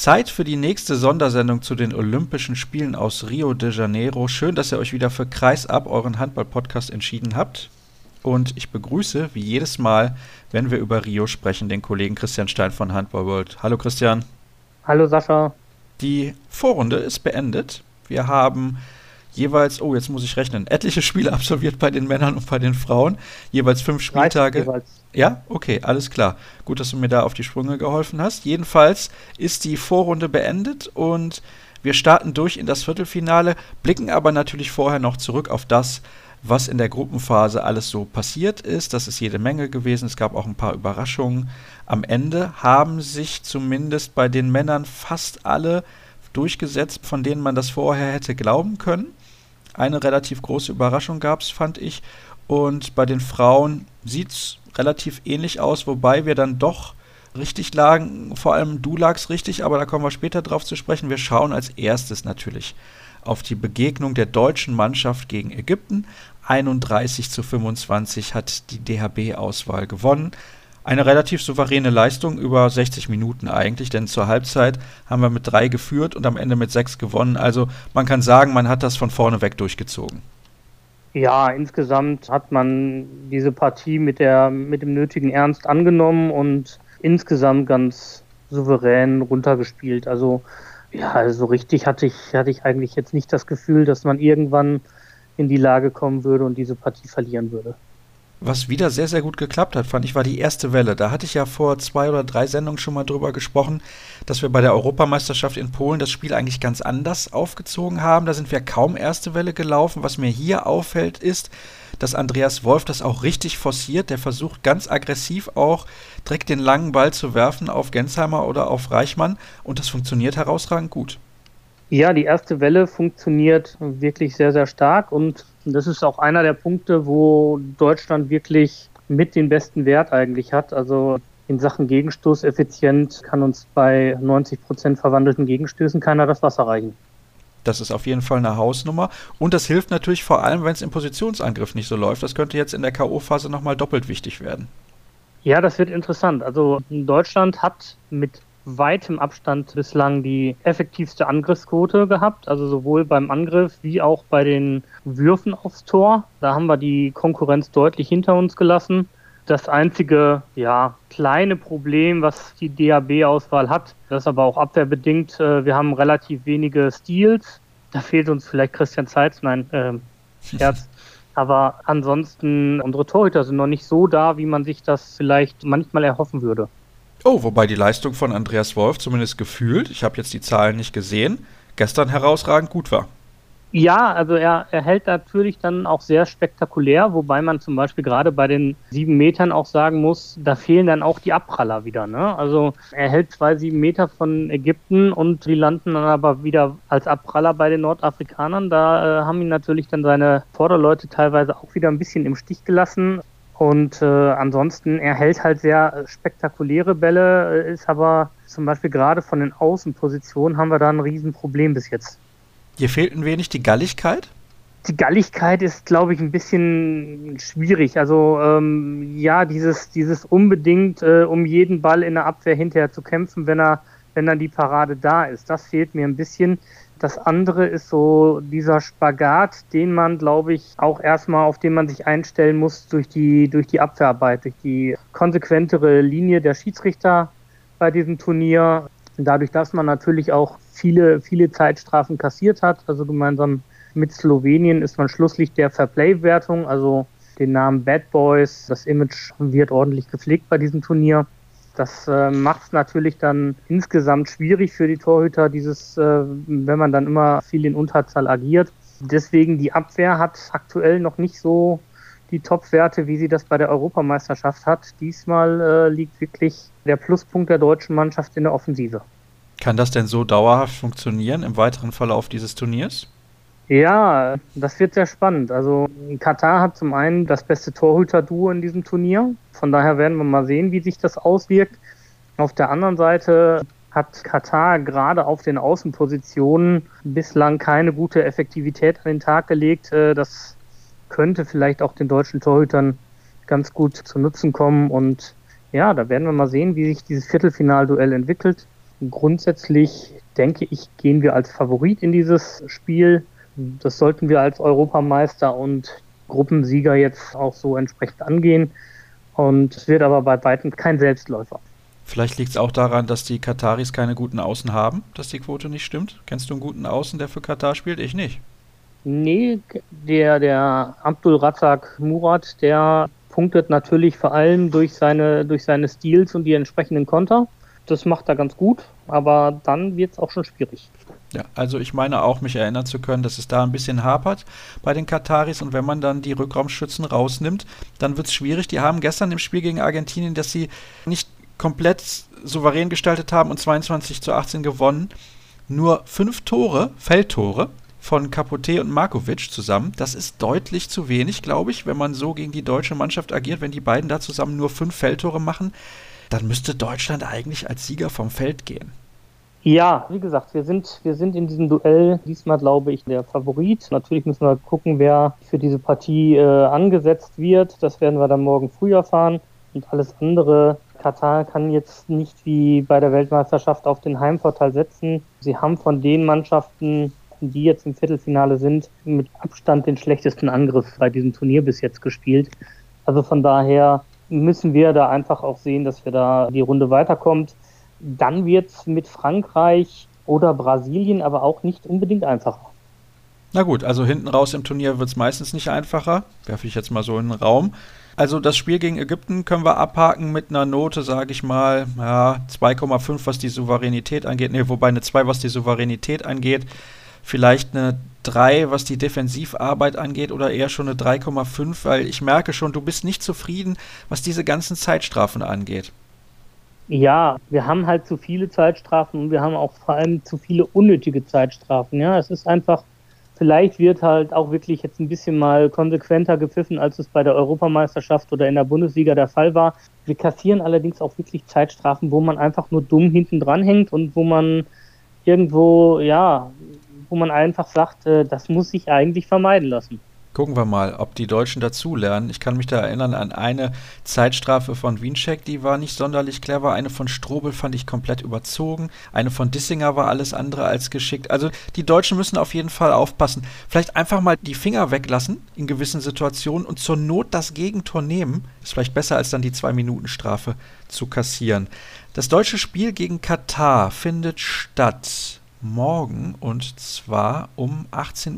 Zeit für die nächste Sondersendung zu den Olympischen Spielen aus Rio de Janeiro. Schön, dass ihr euch wieder für Kreisab, euren Handball-Podcast, entschieden habt. Und ich begrüße, wie jedes Mal, wenn wir über Rio sprechen, den Kollegen Christian Stein von Handball World. Hallo Christian. Hallo Sascha. Die Vorrunde ist beendet. Wir haben jeweils, oh, jetzt muss ich rechnen, etliche Spiele absolviert bei den Männern und bei den Frauen. Jeweils fünf Spieltage. Jeweils. Ja, okay, alles klar. Gut, dass du mir da auf die Sprünge geholfen hast. Jedenfalls ist die Vorrunde beendet und wir starten durch in das Viertelfinale, blicken aber natürlich vorher noch zurück auf das, was in der Gruppenphase alles so passiert ist. Das ist jede Menge gewesen. Es gab auch ein paar Überraschungen. Am Ende haben sich zumindest bei den Männern fast alle durchgesetzt, von denen man das vorher hätte glauben können. Eine relativ große Überraschung gab es, fand ich. Und bei den Frauen sieht es relativ ähnlich aus, wobei wir dann doch richtig lagen. Vor allem du lagst richtig, aber da kommen wir später drauf zu sprechen. Wir schauen als erstes natürlich auf die Begegnung der deutschen Mannschaft gegen Ägypten. 31 zu 25 hat die DHB-Auswahl gewonnen. Eine relativ souveräne Leistung über 60 Minuten eigentlich, denn zur Halbzeit haben wir mit drei geführt und am Ende mit sechs gewonnen. Also man kann sagen, man hat das von vorne weg durchgezogen. Ja, insgesamt hat man diese Partie mit, der, mit dem nötigen Ernst angenommen und insgesamt ganz souverän runtergespielt. Also ja, also so richtig hatte ich, hatte ich eigentlich jetzt nicht das Gefühl, dass man irgendwann in die Lage kommen würde und diese Partie verlieren würde. Was wieder sehr, sehr gut geklappt hat, fand ich, war die erste Welle. Da hatte ich ja vor zwei oder drei Sendungen schon mal drüber gesprochen, dass wir bei der Europameisterschaft in Polen das Spiel eigentlich ganz anders aufgezogen haben. Da sind wir kaum erste Welle gelaufen. Was mir hier auffällt, ist, dass Andreas Wolf das auch richtig forciert. Der versucht ganz aggressiv auch direkt den langen Ball zu werfen auf Gensheimer oder auf Reichmann und das funktioniert herausragend gut. Ja, die erste Welle funktioniert wirklich sehr, sehr stark und das ist auch einer der Punkte, wo Deutschland wirklich mit den besten Wert eigentlich hat. Also in Sachen Gegenstoß effizient kann uns bei 90 Prozent verwandelten Gegenstößen keiner das Wasser reichen. Das ist auf jeden Fall eine Hausnummer. Und das hilft natürlich vor allem, wenn es im Positionsangriff nicht so läuft. Das könnte jetzt in der K.O.-Phase nochmal doppelt wichtig werden. Ja, das wird interessant. Also Deutschland hat mit weitem Abstand bislang die effektivste Angriffsquote gehabt, also sowohl beim Angriff wie auch bei den Würfen aufs Tor. Da haben wir die Konkurrenz deutlich hinter uns gelassen. Das einzige, ja, kleine Problem, was die DAB-Auswahl hat, das ist aber auch abwehrbedingt. Äh, wir haben relativ wenige Steals. Da fehlt uns vielleicht Christian Zeitz, nein, äh, Scherz. Aber ansonsten, unsere Torhüter sind noch nicht so da, wie man sich das vielleicht manchmal erhoffen würde. Oh, wobei die Leistung von Andreas Wolf zumindest gefühlt, ich habe jetzt die Zahlen nicht gesehen, gestern herausragend gut war. Ja, also er, er hält natürlich dann auch sehr spektakulär, wobei man zum Beispiel gerade bei den sieben Metern auch sagen muss, da fehlen dann auch die Abpraller wieder. Ne? Also er hält zwei sieben Meter von Ägypten und die landen dann aber wieder als Abpraller bei den Nordafrikanern. Da äh, haben ihn natürlich dann seine Vorderleute teilweise auch wieder ein bisschen im Stich gelassen. Und äh, ansonsten, er hält halt sehr spektakuläre Bälle, äh, ist aber zum Beispiel gerade von den Außenpositionen haben wir da ein Riesenproblem bis jetzt. Dir fehlt ein wenig die Galligkeit? Die Galligkeit ist, glaube ich, ein bisschen schwierig. Also ähm, ja, dieses, dieses unbedingt äh, um jeden Ball in der Abwehr hinterher zu kämpfen, wenn er, wenn dann die Parade da ist, das fehlt mir ein bisschen. Das andere ist so dieser Spagat, den man, glaube ich, auch erstmal, auf den man sich einstellen muss durch die, durch die Abwehrarbeit, durch die konsequentere Linie der Schiedsrichter bei diesem Turnier. Dadurch, dass man natürlich auch viele, viele Zeitstrafen kassiert hat, also gemeinsam mit Slowenien ist man Schlusslicht der Fairplay-Wertung, also den Namen Bad Boys. Das Image wird ordentlich gepflegt bei diesem Turnier. Das äh, macht es natürlich dann insgesamt schwierig für die Torhüter, dieses, äh, wenn man dann immer viel in Unterzahl agiert. Deswegen die Abwehr hat aktuell noch nicht so die Top-Werte, wie sie das bei der Europameisterschaft hat. Diesmal äh, liegt wirklich der Pluspunkt der deutschen Mannschaft in der Offensive. Kann das denn so dauerhaft funktionieren im weiteren Verlauf dieses Turniers? Ja, das wird sehr spannend. Also Katar hat zum einen das beste Torhüter-Duo in diesem Turnier. Von daher werden wir mal sehen, wie sich das auswirkt. Auf der anderen Seite hat Katar gerade auf den Außenpositionen bislang keine gute Effektivität an den Tag gelegt. Äh, das könnte vielleicht auch den deutschen Torhütern ganz gut zu Nutzen kommen. Und ja, da werden wir mal sehen, wie sich dieses Viertelfinalduell entwickelt. Grundsätzlich denke ich, gehen wir als Favorit in dieses Spiel. Das sollten wir als Europameister und Gruppensieger jetzt auch so entsprechend angehen. Und es wird aber bei weitem kein Selbstläufer. Vielleicht liegt es auch daran, dass die Kataris keine guten Außen haben, dass die Quote nicht stimmt. Kennst du einen guten Außen, der für Katar spielt? Ich nicht. Nee, der, der Abdul Razak Murat, der punktet natürlich vor allem durch seine, durch seine Stils und die entsprechenden Konter. Das macht er ganz gut, aber dann wird es auch schon schwierig. Ja, also ich meine auch, mich erinnern zu können, dass es da ein bisschen hapert bei den Kataris und wenn man dann die Rückraumschützen rausnimmt, dann wird es schwierig. Die haben gestern im Spiel gegen Argentinien, dass sie nicht komplett souverän gestaltet haben und 22 zu 18 gewonnen. Nur fünf Tore, Feldtore, von Capote und Markovic zusammen. Das ist deutlich zu wenig, glaube ich, wenn man so gegen die deutsche Mannschaft agiert. Wenn die beiden da zusammen nur fünf Feldtore machen, dann müsste Deutschland eigentlich als Sieger vom Feld gehen. Ja, wie gesagt, wir sind, wir sind in diesem Duell diesmal, glaube ich, der Favorit. Natürlich müssen wir gucken, wer für diese Partie äh, angesetzt wird. Das werden wir dann morgen früh erfahren. Und alles andere, Katar kann jetzt nicht wie bei der Weltmeisterschaft auf den Heimvorteil setzen. Sie haben von den Mannschaften, die jetzt im Viertelfinale sind, mit Abstand den schlechtesten Angriff bei diesem Turnier bis jetzt gespielt. Also von daher müssen wir da einfach auch sehen, dass wir da die Runde weiterkommt. Dann wird es mit Frankreich oder Brasilien aber auch nicht unbedingt einfacher. Na gut, also hinten raus im Turnier wird es meistens nicht einfacher. Werfe ich jetzt mal so in den Raum. Also das Spiel gegen Ägypten können wir abhaken mit einer Note, sage ich mal, ja, 2,5, was die Souveränität angeht. Ne, wobei eine 2, was die Souveränität angeht vielleicht eine 3, was die Defensivarbeit angeht, oder eher schon eine 3,5, weil ich merke schon, du bist nicht zufrieden, was diese ganzen Zeitstrafen angeht. Ja, wir haben halt zu viele Zeitstrafen und wir haben auch vor allem zu viele unnötige Zeitstrafen. Ja, es ist einfach, vielleicht wird halt auch wirklich jetzt ein bisschen mal konsequenter gepfiffen, als es bei der Europameisterschaft oder in der Bundesliga der Fall war. Wir kassieren allerdings auch wirklich Zeitstrafen, wo man einfach nur dumm hinten dran hängt und wo man irgendwo, ja, wo man einfach sagt, äh, das muss sich eigentlich vermeiden lassen. Gucken wir mal, ob die Deutschen dazulernen. Ich kann mich da erinnern an eine Zeitstrafe von Wiencheck, die war nicht sonderlich clever. Eine von Strobel fand ich komplett überzogen. Eine von Dissinger war alles andere als geschickt. Also die Deutschen müssen auf jeden Fall aufpassen. Vielleicht einfach mal die Finger weglassen in gewissen Situationen und zur Not das Gegentor nehmen. Ist vielleicht besser, als dann die Zwei-Minuten-Strafe zu kassieren. Das deutsche Spiel gegen Katar findet statt morgen und zwar um 18.30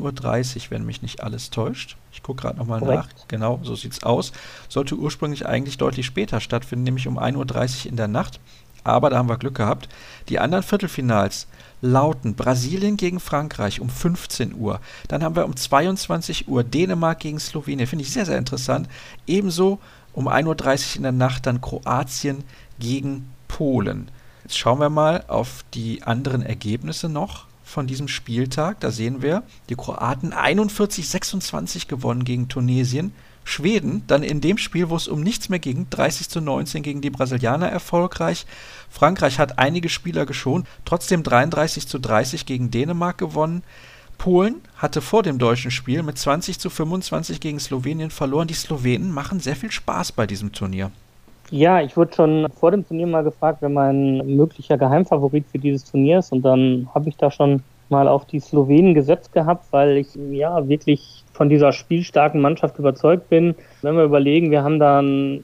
Uhr, wenn mich nicht alles täuscht. Ich gucke gerade nochmal nach. Genau, so sieht es aus. Sollte ursprünglich eigentlich deutlich später stattfinden, nämlich um 1.30 Uhr in der Nacht. Aber da haben wir Glück gehabt. Die anderen Viertelfinals lauten Brasilien gegen Frankreich um 15 Uhr. Dann haben wir um 22 Uhr Dänemark gegen Slowenien. Finde ich sehr, sehr interessant. Ebenso um 1.30 Uhr in der Nacht dann Kroatien gegen Polen. Jetzt schauen wir mal auf die anderen Ergebnisse noch von diesem Spieltag. Da sehen wir, die Kroaten 41-26 gewonnen gegen Tunesien. Schweden dann in dem Spiel, wo es um nichts mehr ging, 30 zu 19 gegen die Brasilianer erfolgreich. Frankreich hat einige Spieler geschont, trotzdem 33 zu 30 gegen Dänemark gewonnen. Polen hatte vor dem deutschen Spiel mit 20 zu 25 gegen Slowenien verloren. Die Slowenen machen sehr viel Spaß bei diesem Turnier. Ja, ich wurde schon vor dem Turnier mal gefragt, wer mein möglicher Geheimfavorit für dieses Turnier ist. Und dann habe ich da schon mal auf die Slowenen gesetzt gehabt, weil ich ja wirklich von dieser spielstarken Mannschaft überzeugt bin. Wenn wir überlegen, wir haben dann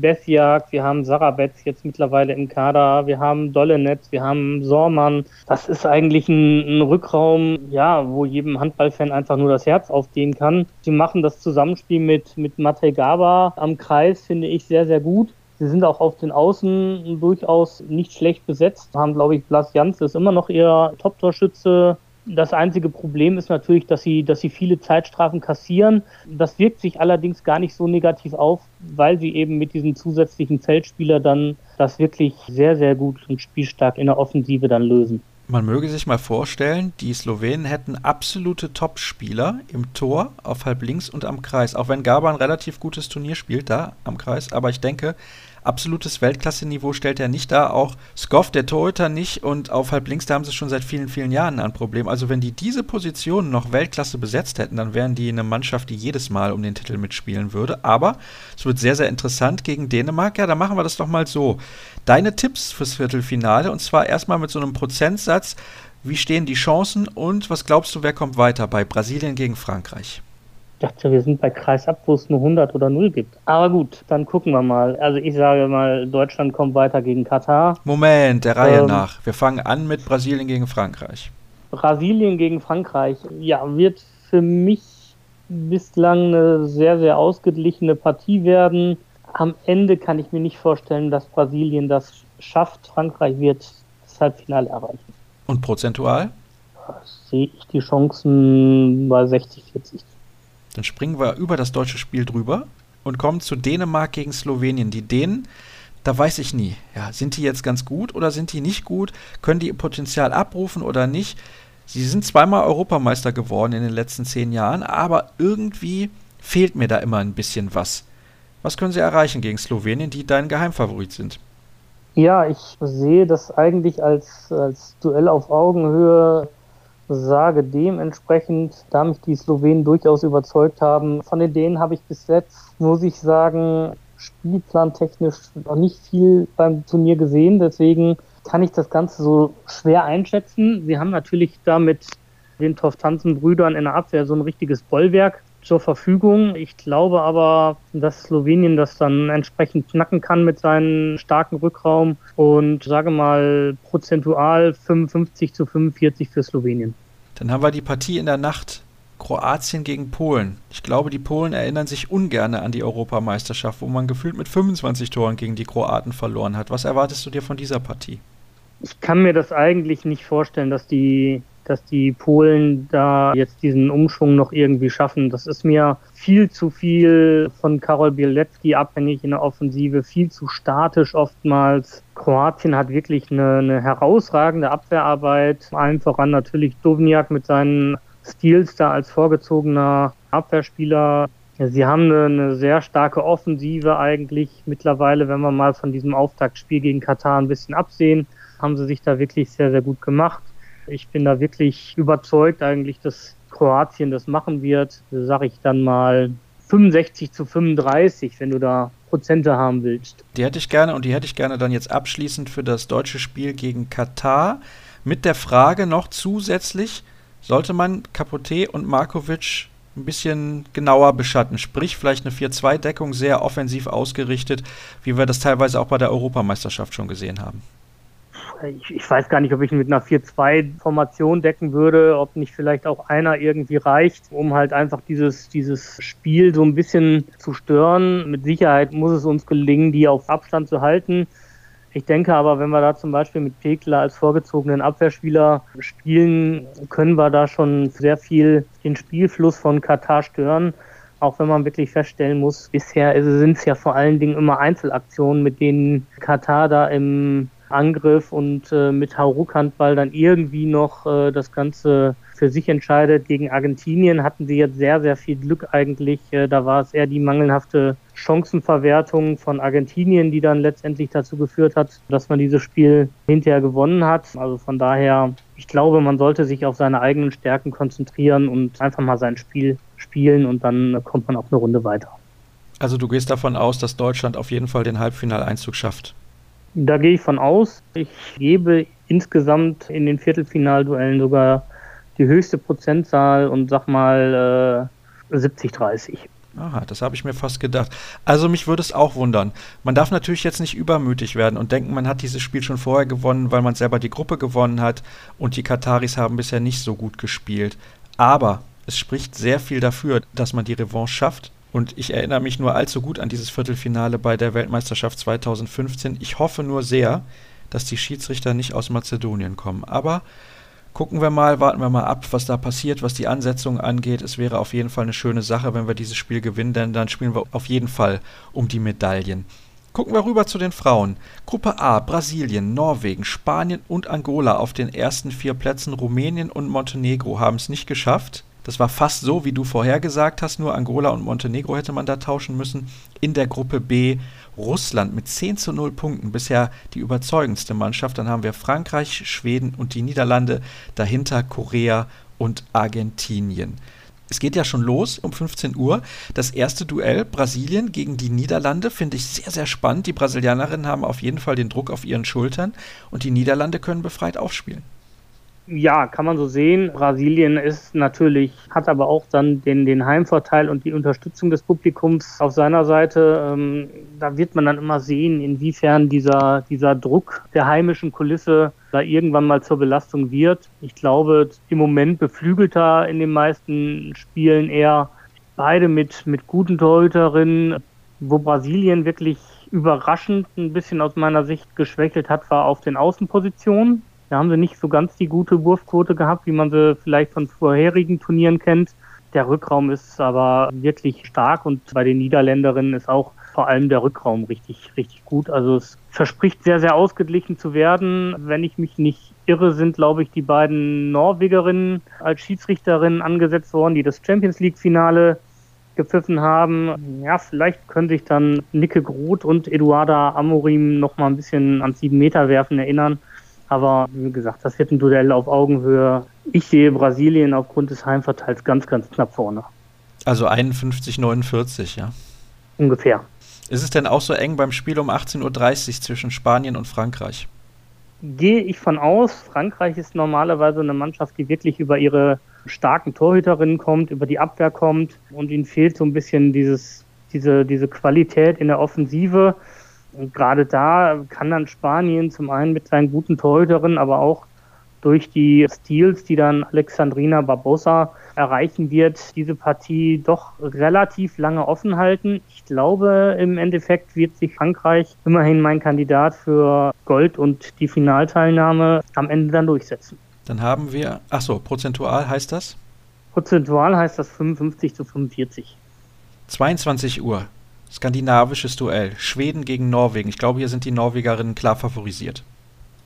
Besjak, wir haben Sarabetz jetzt mittlerweile im Kader, wir haben Dollenetz, wir haben Sormann. Das ist eigentlich ein, ein Rückraum, ja, wo jedem Handballfan einfach nur das Herz aufgehen kann. Sie machen das Zusammenspiel mit, mit Matej Gaba am Kreis, finde ich, sehr, sehr gut. Sie sind auch auf den Außen durchaus nicht schlecht besetzt. Haben, glaube ich, Blas Jans ist immer noch ihr Top-Torschütze. Das einzige Problem ist natürlich, dass sie, dass sie viele Zeitstrafen kassieren. Das wirkt sich allerdings gar nicht so negativ auf, weil sie eben mit diesem zusätzlichen Feldspieler dann das wirklich sehr, sehr gut und spielstark in der Offensive dann lösen. Man möge sich mal vorstellen, die Slowenen hätten absolute Top-Spieler im Tor, auf halb links und am Kreis. Auch wenn Gaban ein relativ gutes Turnier spielt da am Kreis. Aber ich denke, absolutes Weltklasse-Niveau stellt er nicht dar. Auch Skoff, der Torhüter, nicht. Und auf halb links, da haben sie schon seit vielen, vielen Jahren ein Problem. Also, wenn die diese Position noch Weltklasse besetzt hätten, dann wären die eine Mannschaft, die jedes Mal um den Titel mitspielen würde. Aber es wird sehr, sehr interessant gegen Dänemark. Ja, dann machen wir das doch mal so. Deine Tipps fürs Viertelfinale und zwar erstmal mit so einem Prozentsatz. Wie stehen die Chancen und was glaubst du, wer kommt weiter bei Brasilien gegen Frankreich? Ich dachte, wir sind bei Kreisab, wo es nur 100 oder 0 gibt. Aber gut, dann gucken wir mal. Also ich sage mal, Deutschland kommt weiter gegen Katar. Moment, der Reihe ähm, nach. Wir fangen an mit Brasilien gegen Frankreich. Brasilien gegen Frankreich, ja, wird für mich bislang eine sehr, sehr ausgeglichene Partie werden. Am Ende kann ich mir nicht vorstellen, dass Brasilien das schafft. Frankreich wird das Halbfinale erreichen. Und prozentual? Sehe ich die Chancen bei 60, 40. Dann springen wir über das deutsche Spiel drüber und kommen zu Dänemark gegen Slowenien. Die Dänen, da weiß ich nie. Ja, sind die jetzt ganz gut oder sind die nicht gut? Können die ihr Potenzial abrufen oder nicht? Sie sind zweimal Europameister geworden in den letzten zehn Jahren, aber irgendwie fehlt mir da immer ein bisschen was. Was können sie erreichen gegen Slowenien, die dein Geheimfavorit sind? Ja, ich sehe das eigentlich als, als Duell auf Augenhöhe sage dementsprechend, da mich die Slowenen durchaus überzeugt haben, von den Dänen habe ich bis jetzt, muss ich sagen, spielplantechnisch noch nicht viel beim Turnier gesehen. Deswegen kann ich das Ganze so schwer einschätzen. Sie haben natürlich da mit den Toftanzen-Brüdern in der Abwehr so ein richtiges Bollwerk zur Verfügung. Ich glaube aber, dass Slowenien das dann entsprechend knacken kann mit seinem starken Rückraum und sage mal prozentual 55 zu 45 für Slowenien. Dann haben wir die Partie in der Nacht. Kroatien gegen Polen. Ich glaube, die Polen erinnern sich ungern an die Europameisterschaft, wo man gefühlt mit 25 Toren gegen die Kroaten verloren hat. Was erwartest du dir von dieser Partie? Ich kann mir das eigentlich nicht vorstellen, dass die dass die Polen da jetzt diesen Umschwung noch irgendwie schaffen. Das ist mir viel zu viel von Karol Bielecki abhängig in der Offensive, viel zu statisch oftmals. Kroatien hat wirklich eine, eine herausragende Abwehrarbeit. Allen voran natürlich Dovniak mit seinen Stils da als vorgezogener Abwehrspieler. Sie haben eine, eine, sehr starke Offensive eigentlich mittlerweile, wenn wir mal von diesem Auftaktspiel gegen Katar ein bisschen absehen, haben sie sich da wirklich sehr, sehr gut gemacht. Ich bin da wirklich überzeugt eigentlich, dass Kroatien das machen wird. Sage ich dann mal 65 zu 35, wenn du da Prozente haben willst. Die hätte ich gerne und die hätte ich gerne dann jetzt abschließend für das deutsche Spiel gegen Katar mit der Frage noch zusätzlich, sollte man Capote und Markovic ein bisschen genauer beschatten, sprich vielleicht eine 4-2-Deckung sehr offensiv ausgerichtet, wie wir das teilweise auch bei der Europameisterschaft schon gesehen haben ich, ich, weiß gar nicht, ob ich mit einer 4-2-Formation decken würde, ob nicht vielleicht auch einer irgendwie reicht, um halt einfach dieses, dieses Spiel so ein bisschen zu stören. Mit Sicherheit muss es uns gelingen, die auf Abstand zu halten. Ich denke aber, wenn wir da zum Beispiel mit Pekler als vorgezogenen Abwehrspieler spielen, können wir da schon sehr viel den Spielfluss von Katar stören. Auch wenn man wirklich feststellen muss, bisher sind es ja vor allen Dingen immer Einzelaktionen, mit denen Katar da im Angriff und äh, mit Hauruck-Handball dann irgendwie noch äh, das Ganze für sich entscheidet. Gegen Argentinien hatten sie jetzt sehr, sehr viel Glück eigentlich. Äh, da war es eher die mangelhafte Chancenverwertung von Argentinien, die dann letztendlich dazu geführt hat, dass man dieses Spiel hinterher gewonnen hat. Also von daher, ich glaube, man sollte sich auf seine eigenen Stärken konzentrieren und einfach mal sein Spiel spielen und dann kommt man auch eine Runde weiter. Also du gehst davon aus, dass Deutschland auf jeden Fall den Halbfinaleinzug schafft. Da gehe ich von aus. Ich gebe insgesamt in den Viertelfinalduellen sogar die höchste Prozentzahl und sag mal äh, 70-30. Aha, das habe ich mir fast gedacht. Also mich würde es auch wundern. Man darf natürlich jetzt nicht übermütig werden und denken, man hat dieses Spiel schon vorher gewonnen, weil man selber die Gruppe gewonnen hat und die Kataris haben bisher nicht so gut gespielt. Aber es spricht sehr viel dafür, dass man die Revanche schafft und ich erinnere mich nur allzu gut an dieses Viertelfinale bei der Weltmeisterschaft 2015. Ich hoffe nur sehr, dass die Schiedsrichter nicht aus Mazedonien kommen. Aber gucken wir mal, warten wir mal ab, was da passiert, was die Ansetzung angeht. Es wäre auf jeden Fall eine schöne Sache, wenn wir dieses Spiel gewinnen, denn dann spielen wir auf jeden Fall um die Medaillen. Gucken wir rüber zu den Frauen. Gruppe A, Brasilien, Norwegen, Spanien und Angola auf den ersten vier Plätzen. Rumänien und Montenegro haben es nicht geschafft. Das war fast so, wie du vorhergesagt hast, nur Angola und Montenegro hätte man da tauschen müssen. In der Gruppe B Russland mit 10 zu 0 Punkten, bisher die überzeugendste Mannschaft. Dann haben wir Frankreich, Schweden und die Niederlande, dahinter Korea und Argentinien. Es geht ja schon los um 15 Uhr. Das erste Duell Brasilien gegen die Niederlande finde ich sehr, sehr spannend. Die Brasilianerinnen haben auf jeden Fall den Druck auf ihren Schultern und die Niederlande können befreit aufspielen. Ja, kann man so sehen. Brasilien ist natürlich, hat aber auch dann den, den Heimvorteil und die Unterstützung des Publikums auf seiner Seite. Ähm, da wird man dann immer sehen, inwiefern dieser, dieser Druck der heimischen Kulisse da irgendwann mal zur Belastung wird. Ich glaube, im Moment beflügelt er in den meisten Spielen eher beide mit, mit guten Torhüterinnen, wo Brasilien wirklich überraschend ein bisschen aus meiner Sicht geschwächelt hat, war auf den Außenpositionen. Da haben sie nicht so ganz die gute Wurfquote gehabt, wie man sie vielleicht von vorherigen Turnieren kennt. Der Rückraum ist aber wirklich stark und bei den Niederländerinnen ist auch vor allem der Rückraum richtig, richtig gut. Also es verspricht sehr, sehr ausgeglichen zu werden. Wenn ich mich nicht irre, sind, glaube ich, die beiden Norwegerinnen als Schiedsrichterinnen angesetzt worden, die das Champions League Finale gepfiffen haben. Ja, vielleicht können sich dann Nicke Groth und Eduarda Amorim noch mal ein bisschen ans sieben Meter werfen erinnern. Aber wie gesagt, das wird ein Duell auf Augenhöhe. Ich sehe Brasilien aufgrund des Heimverteils ganz, ganz knapp vorne. Also 51, 49, ja. Ungefähr. Ist es denn auch so eng beim Spiel um 18.30 Uhr zwischen Spanien und Frankreich? Gehe ich von aus. Frankreich ist normalerweise eine Mannschaft, die wirklich über ihre starken Torhüterinnen kommt, über die Abwehr kommt und ihnen fehlt so ein bisschen dieses, diese, diese Qualität in der Offensive. Und gerade da kann dann Spanien zum einen mit seinen guten Torhüterinnen, aber auch durch die Steals, die dann Alexandrina Barbosa erreichen wird, diese Partie doch relativ lange offen halten. Ich glaube, im Endeffekt wird sich Frankreich immerhin mein Kandidat für Gold und die Finalteilnahme am Ende dann durchsetzen. Dann haben wir, ach so, prozentual heißt das? Prozentual heißt das 55 zu 45. 22 Uhr. Skandinavisches Duell. Schweden gegen Norwegen. Ich glaube, hier sind die Norwegerinnen klar favorisiert.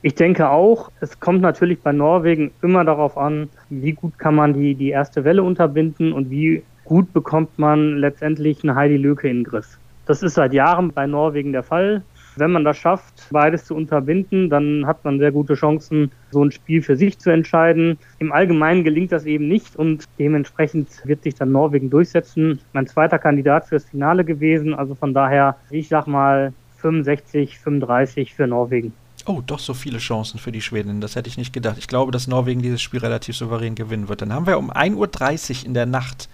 Ich denke auch, es kommt natürlich bei Norwegen immer darauf an, wie gut kann man die, die erste Welle unterbinden und wie gut bekommt man letztendlich eine Heidi Löke in den Griff. Das ist seit Jahren bei Norwegen der Fall. Wenn man das schafft, beides zu unterbinden, dann hat man sehr gute Chancen, so ein Spiel für sich zu entscheiden. Im Allgemeinen gelingt das eben nicht und dementsprechend wird sich dann Norwegen durchsetzen. Mein zweiter Kandidat fürs Finale gewesen, also von daher, ich sag mal 65, 35 für Norwegen. Oh, doch so viele Chancen für die Schweden. Das hätte ich nicht gedacht. Ich glaube, dass Norwegen dieses Spiel relativ souverän gewinnen wird. Dann haben wir um 1.30 Uhr in der Nacht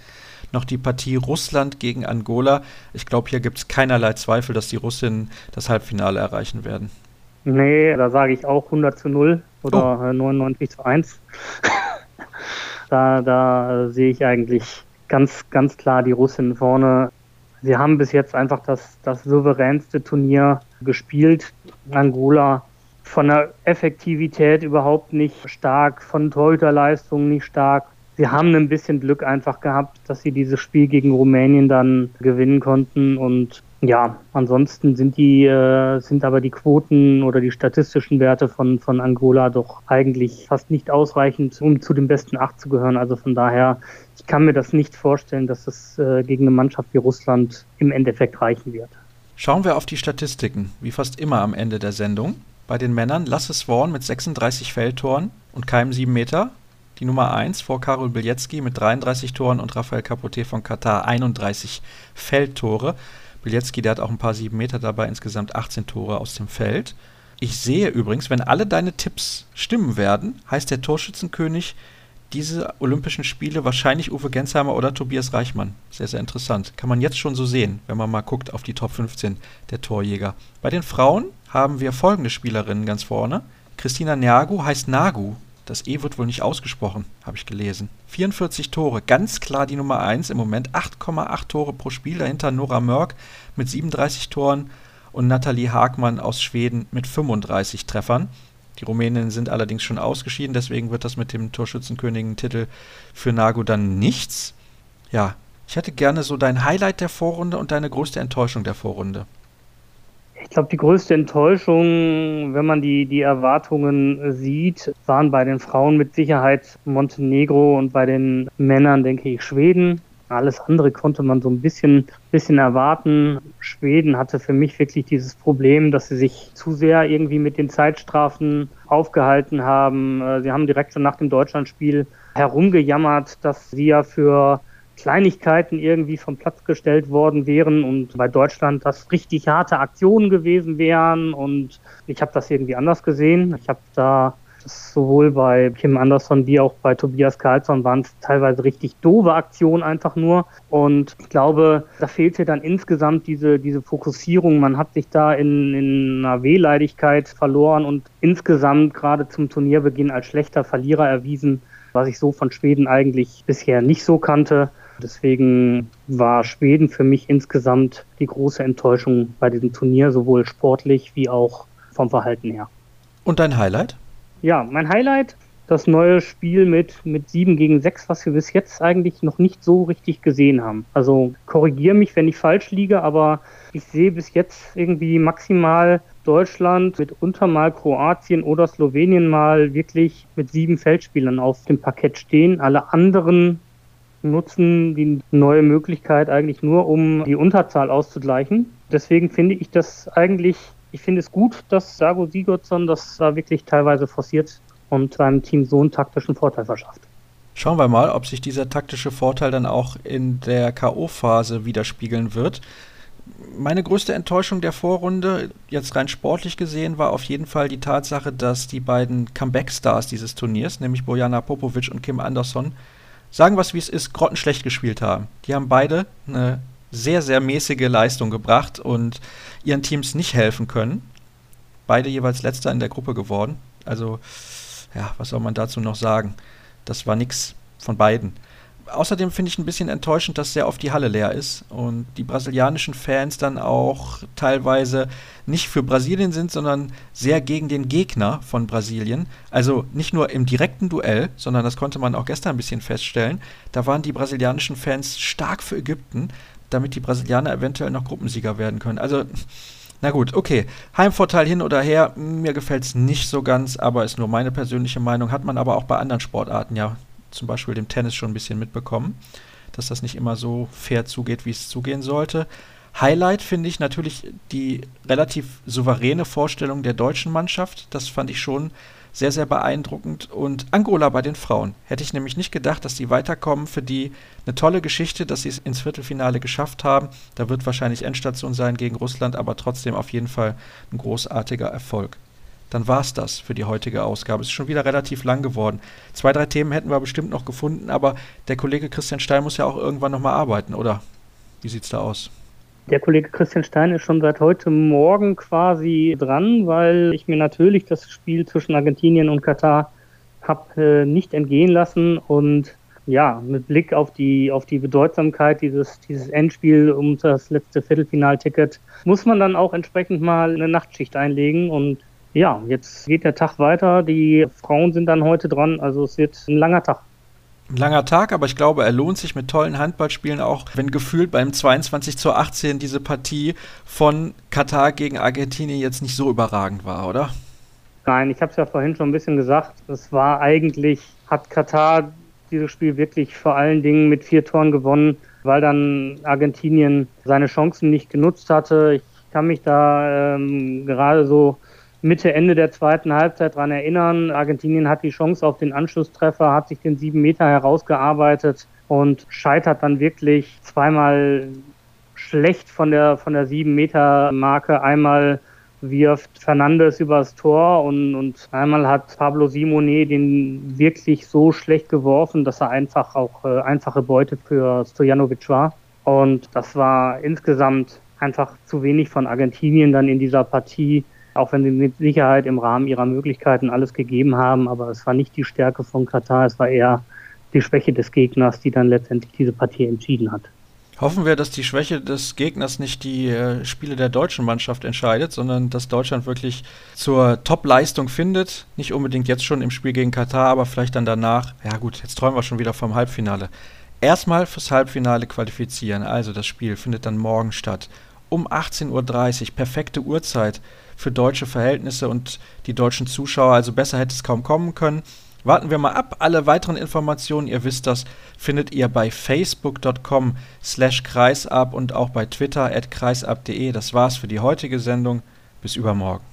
noch die Partie Russland gegen Angola. Ich glaube, hier gibt es keinerlei Zweifel, dass die Russinnen das Halbfinale erreichen werden. Nee, da sage ich auch 100 zu 0 oder oh. 99 zu 1. da da äh, sehe ich eigentlich ganz, ganz klar die Russinnen vorne. Sie haben bis jetzt einfach das, das souveränste Turnier gespielt. Angola von der Effektivität überhaupt nicht stark, von Torhüterleistungen nicht stark sie haben ein bisschen Glück einfach gehabt, dass sie dieses Spiel gegen Rumänien dann gewinnen konnten und ja, ansonsten sind die, äh, sind aber die Quoten oder die statistischen Werte von, von Angola doch eigentlich fast nicht ausreichend, um zu den besten acht zu gehören. Also von daher, ich kann mir das nicht vorstellen, dass es äh, gegen eine Mannschaft wie Russland im Endeffekt reichen wird. Schauen wir auf die Statistiken, wie fast immer am Ende der Sendung. Bei den Männern Lasse Swan mit 36 Feldtoren und keinem 7 Meter, die Nummer 1 vor Karol Bilecki mit 33 Toren und Rafael Capote von Katar 31 Feldtore. Bilecki, der hat auch ein paar 7 Meter dabei, insgesamt 18 Tore aus dem Feld. Ich sehe übrigens, wenn alle deine Tipps stimmen werden, heißt der Torschützenkönig diese Olympischen Spiele wahrscheinlich Uwe Gensheimer oder Tobias Reichmann. Sehr, sehr interessant. Kann man jetzt schon so sehen, wenn man mal guckt auf die Top 15 der Torjäger. Bei den Frauen haben wir folgende Spielerinnen ganz vorne. Christina Nergo heißt Nagu, das E wird wohl nicht ausgesprochen, habe ich gelesen. 44 Tore, ganz klar die Nummer 1 im Moment. 8,8 Tore pro Spiel. Dahinter Nora Mörk mit 37 Toren und Nathalie Hagmann aus Schweden mit 35 Treffern. Die Rumäninnen sind allerdings schon ausgeschieden, deswegen wird das mit dem Torschützenkönigen-Titel für Nagu dann nichts. Ja, ich hätte gerne so dein Highlight der Vorrunde und deine größte Enttäuschung der Vorrunde Ich glaube, die größte Enttäuschung, wenn man die, die Erwartungen sieht, waren bei den Frauen mit Sicherheit Montenegro und bei den Männern, denke ich, Schweden. Alles andere konnte man so ein bisschen, bisschen erwarten. Schweden hatte für mich wirklich dieses Problem, dass sie sich zu sehr irgendwie mit den Zeitstrafen aufgehalten haben. Äh, sie haben direkt schon nach dem Deutschlandspiel herumgejammert, dass sie ja für Kleinigkeiten irgendwie vom Platz gestellt worden wären und bei Deutschland das richtig harte Aktionen gewesen wären. Und ich habe das irgendwie anders gesehen. Ich habe da sowohl bei Kim Anderson wie auch bei Tobias Karlsson waren es teilweise richtig doofe Aktionen einfach nur. Und ich glaube, da fehlte dann insgesamt diese, diese Fokussierung. Man hat sich da in, in einer Wehleidigkeit verloren und insgesamt gerade zum Turnierbeginn als schlechter Verlierer erwiesen, was ich so von Schweden eigentlich bisher nicht so kannte. Deswegen war Schweden für mich insgesamt die große Enttäuschung bei diesem Turnier, sowohl sportlich wie auch vom Verhalten her. Und dein Highlight? Ja, mein Highlight, das neue Spiel mit, mit 7 gegen 6, was wir bis jetzt eigentlich noch nicht so richtig gesehen haben. Also korrigiere mich, wenn ich falsch liege, aber ich sehe bis jetzt irgendwie maximal Deutschland, mitunter mal Kroatien oder Slowenien mal wirklich mit sieben Feldspielern auf dem Parkett stehen. Alle anderen nutzen die neue Möglichkeit eigentlich nur, um die Unterzahl auszugleichen. Deswegen finde ich das eigentlich, ich finde es gut, dass Sago Sigurdsson das da wirklich teilweise forciert und seinem Team so einen taktischen Vorteil verschafft. Schauen wir mal, ob sich dieser taktische Vorteil dann auch in der K.O.-Phase widerspiegeln wird. Meine größte Enttäuschung der Vorrunde, jetzt rein sportlich gesehen, war auf jeden Fall die Tatsache, dass die beiden Comeback-Stars dieses Turniers, nämlich Bojana Popovic und Kim Anderson, sagen wir es wie es ist, grottenschlecht gespielt haben. Die haben beide eine sehr, sehr mäßige Leistung gebracht und ihren Teams nicht helfen können. Beide jeweils letzter in der Gruppe geworden. Also, ja, was soll man dazu noch sagen? Das war nichts von beiden außerdem finde ich ein bisschen enttäuschend, dass sehr oft die Halle leer ist und die brasilianischen Fans dann auch teilweise nicht für Brasilien sind, sondern sehr gegen den Gegner von Brasilien. Also nicht nur im direkten Duell, sondern das konnte man auch gestern ein bisschen feststellen. Da waren die brasilianischen Fans stark für Ägypten, damit die Brasilianer eventuell noch Gruppensieger werden können. Also na gut, okay. Heimvorteil hin oder her, mir gefällt es nicht so ganz, aber ist nur meine persönliche Meinung. Hat man aber auch bei anderen Sportarten ja zum Beispiel dem Tennis schon ein bisschen mitbekommen, dass das nicht immer so fair zugeht, wie es zugehen sollte. Highlight finde ich natürlich die relativ souveräne Vorstellung der deutschen Mannschaft. Das fand ich schon sehr, sehr beeindruckend. Und Angola bei den Frauen. Hätte ich nämlich nicht gedacht, dass die weiterkommen. Für die eine tolle Geschichte, dass sie es ins Viertelfinale geschafft haben. Da wird wahrscheinlich Endstation sein gegen Russland, aber trotzdem auf jeden Fall ein großartiger Erfolg dann war es das für die heutige Ausgabe. Es ist schon wieder relativ lang geworden. Zwei, drei Themen hätten wir bestimmt noch gefunden, aber der Kollege Christian Stein muss ja auch irgendwann nochmal arbeiten, oder? Wie sieht es da aus? Der Kollege Christian Stein ist schon seit heute Morgen quasi dran, weil ich mir natürlich das Spiel zwischen Argentinien und Katar habe äh, nicht entgehen lassen und ja, mit Blick auf die, auf die Bedeutsamkeit dieses, dieses Endspiel um das letzte Viertelfinalticket muss man dann auch entsprechend mal eine Nachtschicht einlegen und ja, jetzt geht der Tag weiter. Die Frauen sind dann heute dran. Also es wird ein langer Tag. Ein langer Tag, aber ich glaube, er lohnt sich mit tollen Handballspielen auch, wenn gefühlt beim 22 zu 18 diese Partie von Katar gegen Argentinien jetzt nicht so überragend war, oder? Nein, ich habe es ja vorhin schon ein bisschen gesagt. Es war eigentlich, hat Katar dieses Spiel wirklich vor allen Dingen mit vier Toren gewonnen, weil dann Argentinien seine Chancen nicht genutzt hatte. Ich kann mich da ähm, gerade so Mitte, Ende der zweiten Halbzeit daran erinnern. Argentinien hat die Chance auf den Anschlusstreffer, hat sich den sieben Meter herausgearbeitet und scheitert dann wirklich zweimal schlecht von der, von der sieben Meter Marke. Einmal wirft Fernandes übers Tor und, und einmal hat Pablo Simone den wirklich so schlecht geworfen, dass er einfach auch äh, einfache Beute für Stojanovic war. Und das war insgesamt einfach zu wenig von Argentinien dann in dieser Partie auch wenn sie mit Sicherheit im Rahmen ihrer Möglichkeiten alles gegeben haben, aber es war nicht die Stärke von Katar, es war eher die Schwäche des Gegners, die dann letztendlich diese Partie entschieden hat. Hoffen wir, dass die Schwäche des Gegners nicht die äh, Spiele der deutschen Mannschaft entscheidet, sondern dass Deutschland wirklich zur Top-Leistung findet. Nicht unbedingt jetzt schon im Spiel gegen Katar, aber vielleicht dann danach. Ja gut, jetzt träumen wir schon wieder vom Halbfinale. Erstmal fürs Halbfinale qualifizieren. Also das Spiel findet dann morgen statt. um 18.30 Uhr. Perfekte Uhrzeit für deutsche Verhältnisse und die deutschen Zuschauer. Also besser hätte es kaum kommen können. Warten wir mal ab. Alle weiteren Informationen, ihr wisst das, findet ihr bei facebook.com slash kreisab und auch bei Twitter at kreisab.de. Das war's für die heutige Sendung. Bis übermorgen.